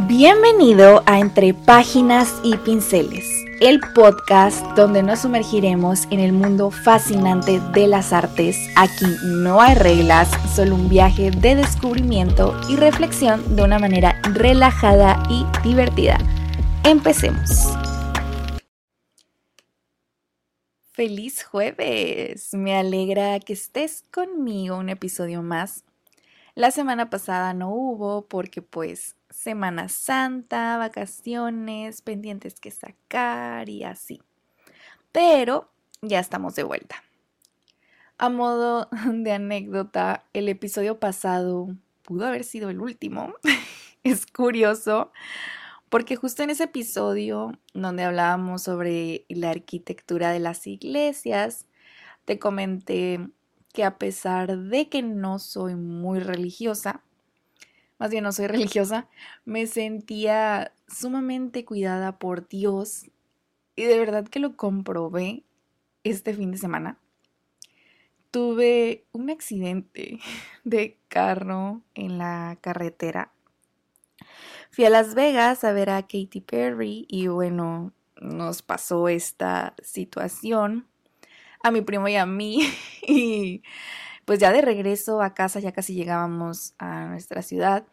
Bienvenido a Entre Páginas y Pinceles, el podcast donde nos sumergiremos en el mundo fascinante de las artes. Aquí no hay reglas, solo un viaje de descubrimiento y reflexión de una manera relajada y divertida. Empecemos. Feliz jueves, me alegra que estés conmigo un episodio más. La semana pasada no hubo porque pues Semana Santa, vacaciones, pendientes que sacar y así. Pero ya estamos de vuelta. A modo de anécdota, el episodio pasado pudo haber sido el último. es curioso porque justo en ese episodio donde hablábamos sobre la arquitectura de las iglesias, te comenté que a pesar de que no soy muy religiosa, más bien no soy religiosa, me sentía sumamente cuidada por Dios y de verdad que lo comprobé este fin de semana. Tuve un accidente de carro en la carretera. Fui a Las Vegas a ver a Katy Perry y bueno, nos pasó esta situación a mi primo y a mí y pues ya de regreso a casa, ya casi llegábamos a nuestra ciudad.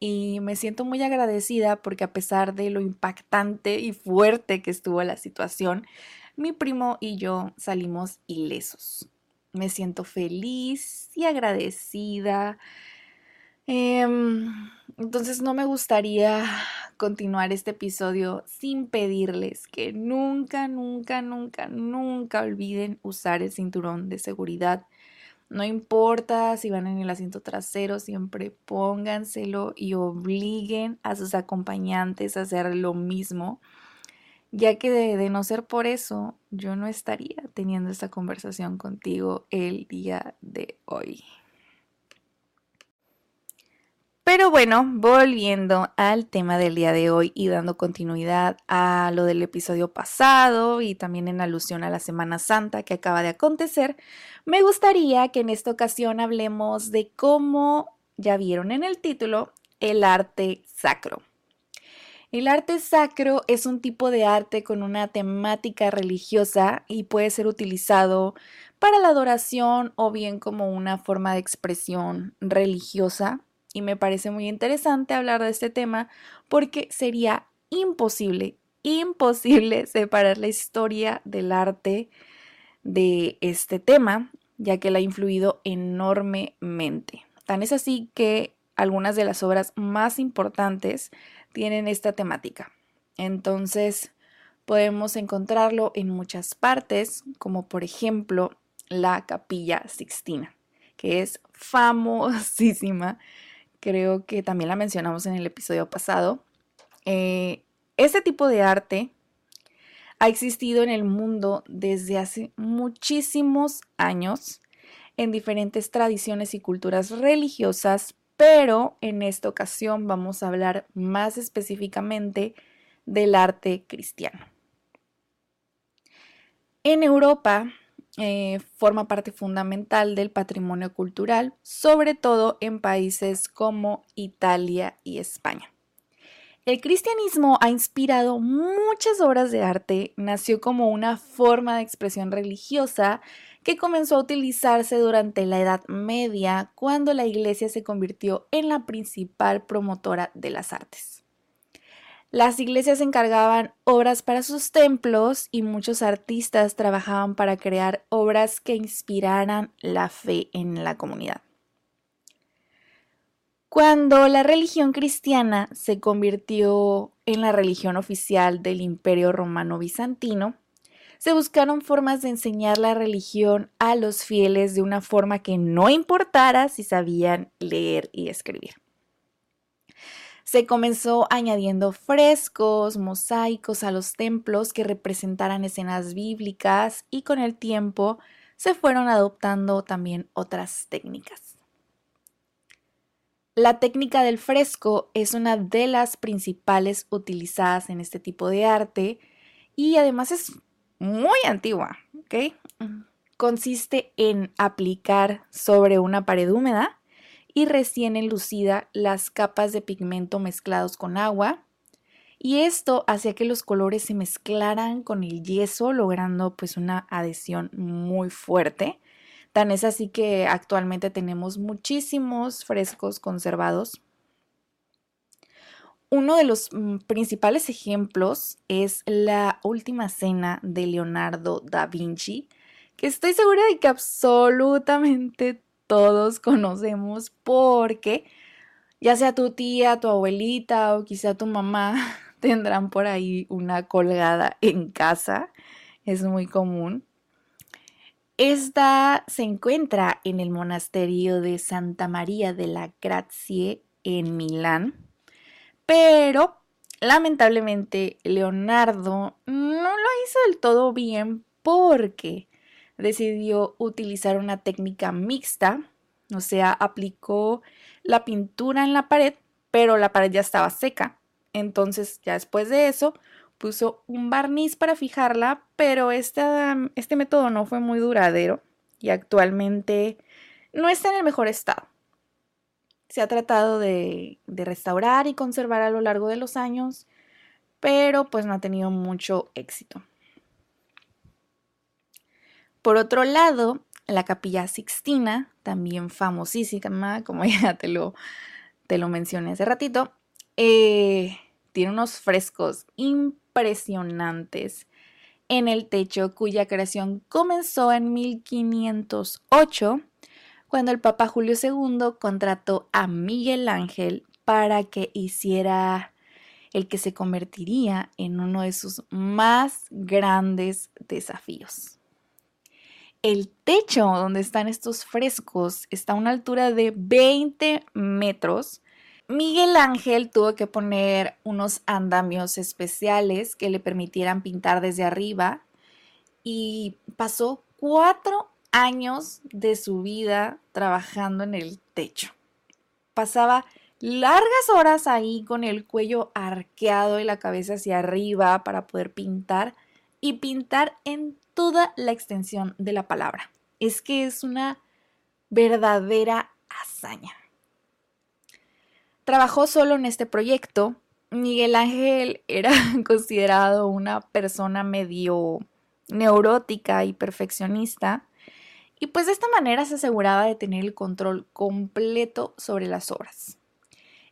Y me siento muy agradecida porque a pesar de lo impactante y fuerte que estuvo la situación, mi primo y yo salimos ilesos. Me siento feliz y agradecida. Em, entonces no me gustaría continuar este episodio sin pedirles que nunca, nunca, nunca, nunca olviden usar el cinturón de seguridad no importa si van en el asiento trasero, siempre pónganselo y obliguen a sus acompañantes a hacer lo mismo, ya que de, no ser por eso, yo no estaría teniendo esta conversación contigo el día de hoy. Pero bueno, volviendo al tema del día de hoy y dando continuidad a lo del episodio pasado y también en alusión a la Semana Santa que acaba de acontecer, me gustaría que en esta ocasión hablemos de cómo, ya vieron en el título, el arte sacro. El arte sacro es un tipo de arte con una temática religiosa y puede ser utilizado para la adoración o bien como una forma de expresión religiosa y me parece muy interesante hablar de este tema porque sería imposible, imposible separar la historia del arte de este tema, ya que la ha influido enormemente. Tan es así que algunas de las obras más importantes tienen esta temática. Entonces, podemos encontrarlo en muchas partes, como por ejemplo la Capilla Sixtina, que es famosísima creo que también la mencionamos en el episodio pasado. Eh, este tipo de arte ha existido en el mundo desde hace muchísimos años en diferentes tradiciones y culturas religiosas, pero en esta ocasión vamos a hablar más específicamente del arte cristiano. En Europa, eh, forma parte fundamental del patrimonio cultural, sobre todo en países como Italia y España. El cristianismo ha inspirado muchas obras de arte, nació como una forma de expresión religiosa que comenzó a utilizarse durante la Edad Media, cuando la Iglesia se convirtió en la principal promotora de las artes. Las iglesias encargaban obras para sus templos y muchos artistas trabajaban para crear obras que inspiraran la fe en la comunidad. Cuando la religión cristiana se convirtió en la religión oficial del Imperio Romano Bizantino, se buscaron formas de enseñar la religión a los fieles de una forma que no importara si sabían leer y escribir se comenzó añadiendo frescos, mosaicos a los templos que representaran escenas bíblicas y con el tiempo se fueron adoptando también otras técnicas. La técnica del fresco es una de las principales utilizadas en este tipo de arte y además es muy antigua, Consiste en aplicar sobre una pared húmeda y recién enlucida las capas de pigmento mezclados con agua. Y esto hacía que los colores se mezclaran con el yeso, logrando pues una adhesión muy fuerte. Tan es así que actualmente tenemos muchísimos frescos conservados. Uno de los mm, principales ejemplos es la última cena de Leonardo da Vinci, que estoy segura de que absolutamente todos conocemos porque ya sea tu tía, tu abuelita o quizá tu mamá tendrán por ahí una colgada en casa. Es muy común. Esta se encuentra en el monasterio de Santa María de la Grazie en Milán, pero lamentablemente Leonardo no lo hizo del todo bien porque decidió utilizar una técnica mixta, o sea, aplicó la pintura en la pared, pero la pared ya estaba seca. Entonces, ya después de eso, puso un barniz para fijarla, pero este, este método no fue muy duradero y actualmente no está en el mejor estado. Se ha tratado de, de restaurar y conservar a lo largo de los años, pero pues no ha tenido mucho éxito. Por otro lado, la capilla Sixtina, también famosísima, como ya te lo, te lo mencioné hace ratito, eh, tiene unos frescos impresionantes en el techo cuya creación comenzó en 1508 cuando el Papa Julio II contrató a Miguel Ángel para que hiciera el que se convertiría en uno de sus más grandes desafíos. El techo donde están estos frescos está a una altura de 20 metros. Miguel Ángel tuvo que poner unos andamios especiales que le permitieran pintar desde arriba y pasó cuatro años de su vida trabajando en el techo. Pasaba largas horas ahí con el cuello arqueado y la cabeza hacia arriba para poder pintar y pintar en toda la extensión de la palabra. Es que es una verdadera hazaña. Trabajó solo en este proyecto. Miguel Ángel era considerado una persona medio neurótica y perfeccionista. Y pues de esta manera se aseguraba de tener el control completo sobre las obras.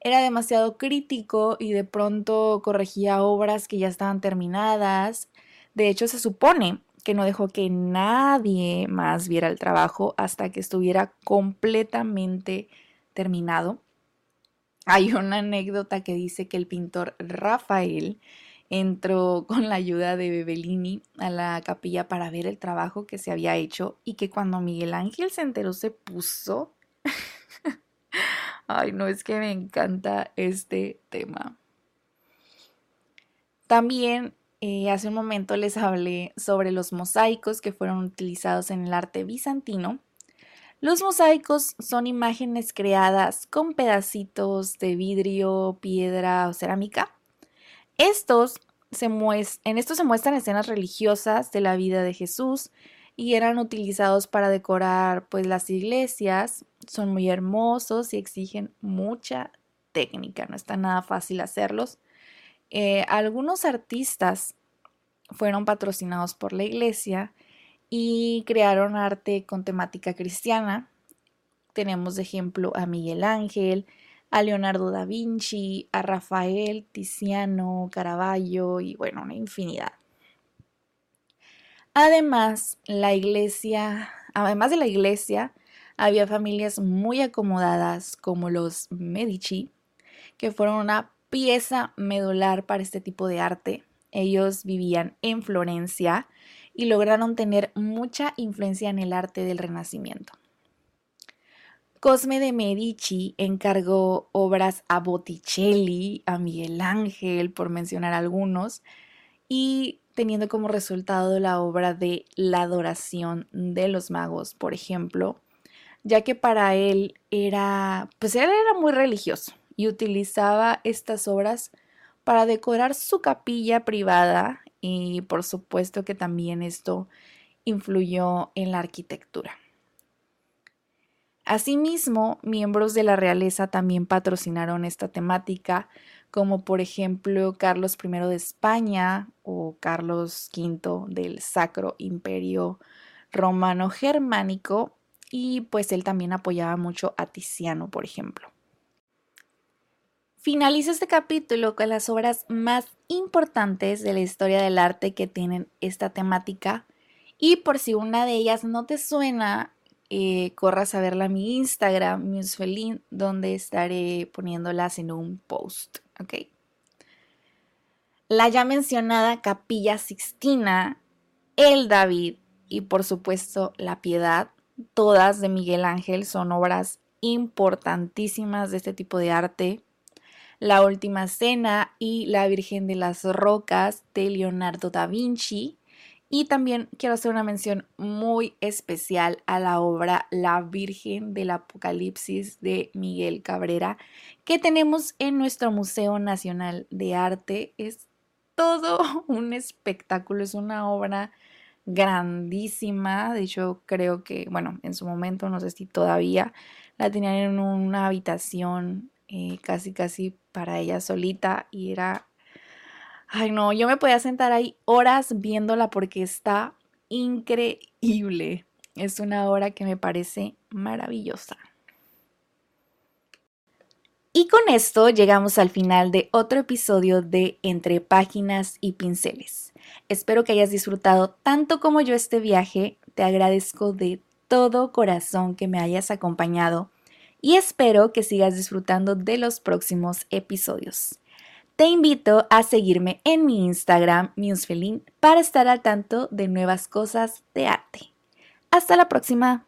Era demasiado crítico y de pronto corregía obras que ya estaban terminadas. De hecho, se supone que no dejó que nadie más viera el trabajo hasta que estuviera completamente terminado. Hay una anécdota que dice que el pintor Rafael entró con la ayuda de Bebellini a la capilla para ver el trabajo que se había hecho y que cuando Miguel Ángel se enteró se puso... Ay, no es que me encanta este tema. También eh, hace un momento les hablé sobre los mosaicos que fueron utilizados en el arte bizantino. Los mosaicos son imágenes creadas con pedacitos de vidrio, piedra o cerámica. Estos se en estos se muestran escenas religiosas de la vida de Jesús y eran utilizados para decorar pues las iglesias. Son muy hermosos y exigen mucha técnica, no está nada fácil hacerlos. Eh, algunos artistas fueron patrocinados por la iglesia y crearon arte con temática cristiana. Tenemos de ejemplo a Miguel Ángel, a Leonardo da Vinci, a Rafael, Tiziano, Caravaggio y bueno, una infinidad. Además, la iglesia, además de la iglesia, había familias muy acomodadas como los Medici, que fueron una pieza medular para este tipo de arte. Ellos vivían en Florencia y lograron tener mucha influencia en el arte del Renacimiento. Cosme de Medici encargó obras a Botticelli, a Miguel Ángel, por mencionar algunos, y teniendo como resultado la obra de La adoración de los magos, por ejemplo, ya que para él era, pues él era muy religioso y utilizaba estas obras para decorar su capilla privada y por supuesto que también esto influyó en la arquitectura. Asimismo, miembros de la realeza también patrocinaron esta temática, como por ejemplo Carlos I de España o Carlos V del Sacro Imperio Romano Germánico, y pues él también apoyaba mucho a Tiziano, por ejemplo. Finalizo este capítulo con las obras más importantes de la historia del arte que tienen esta temática. Y por si una de ellas no te suena, eh, corras a verla a mi Instagram, Musefelin, donde estaré poniéndolas en un post. ¿ok? La ya mencionada Capilla Sixtina, el David y por supuesto la Piedad, todas de Miguel Ángel, son obras importantísimas de este tipo de arte la Última Cena y La Virgen de las Rocas de Leonardo da Vinci. Y también quiero hacer una mención muy especial a la obra La Virgen del Apocalipsis de Miguel Cabrera, que tenemos en nuestro Museo Nacional de Arte. Es todo un espectáculo, es una obra grandísima. De hecho, creo que, bueno, en su momento, no sé si todavía la tenían en una habitación eh, casi casi para ella solita y era, ay no, yo me podía sentar ahí horas viéndola porque está increíble. Es una obra que me parece maravillosa. Y con esto llegamos al final de otro episodio de Entre Páginas y Pinceles. Espero que hayas disfrutado tanto como yo este viaje. Te agradezco de todo corazón que me hayas acompañado y espero que sigas disfrutando de los próximos episodios. Te invito a seguirme en mi Instagram, Musefelin, para estar al tanto de nuevas cosas de arte. Hasta la próxima.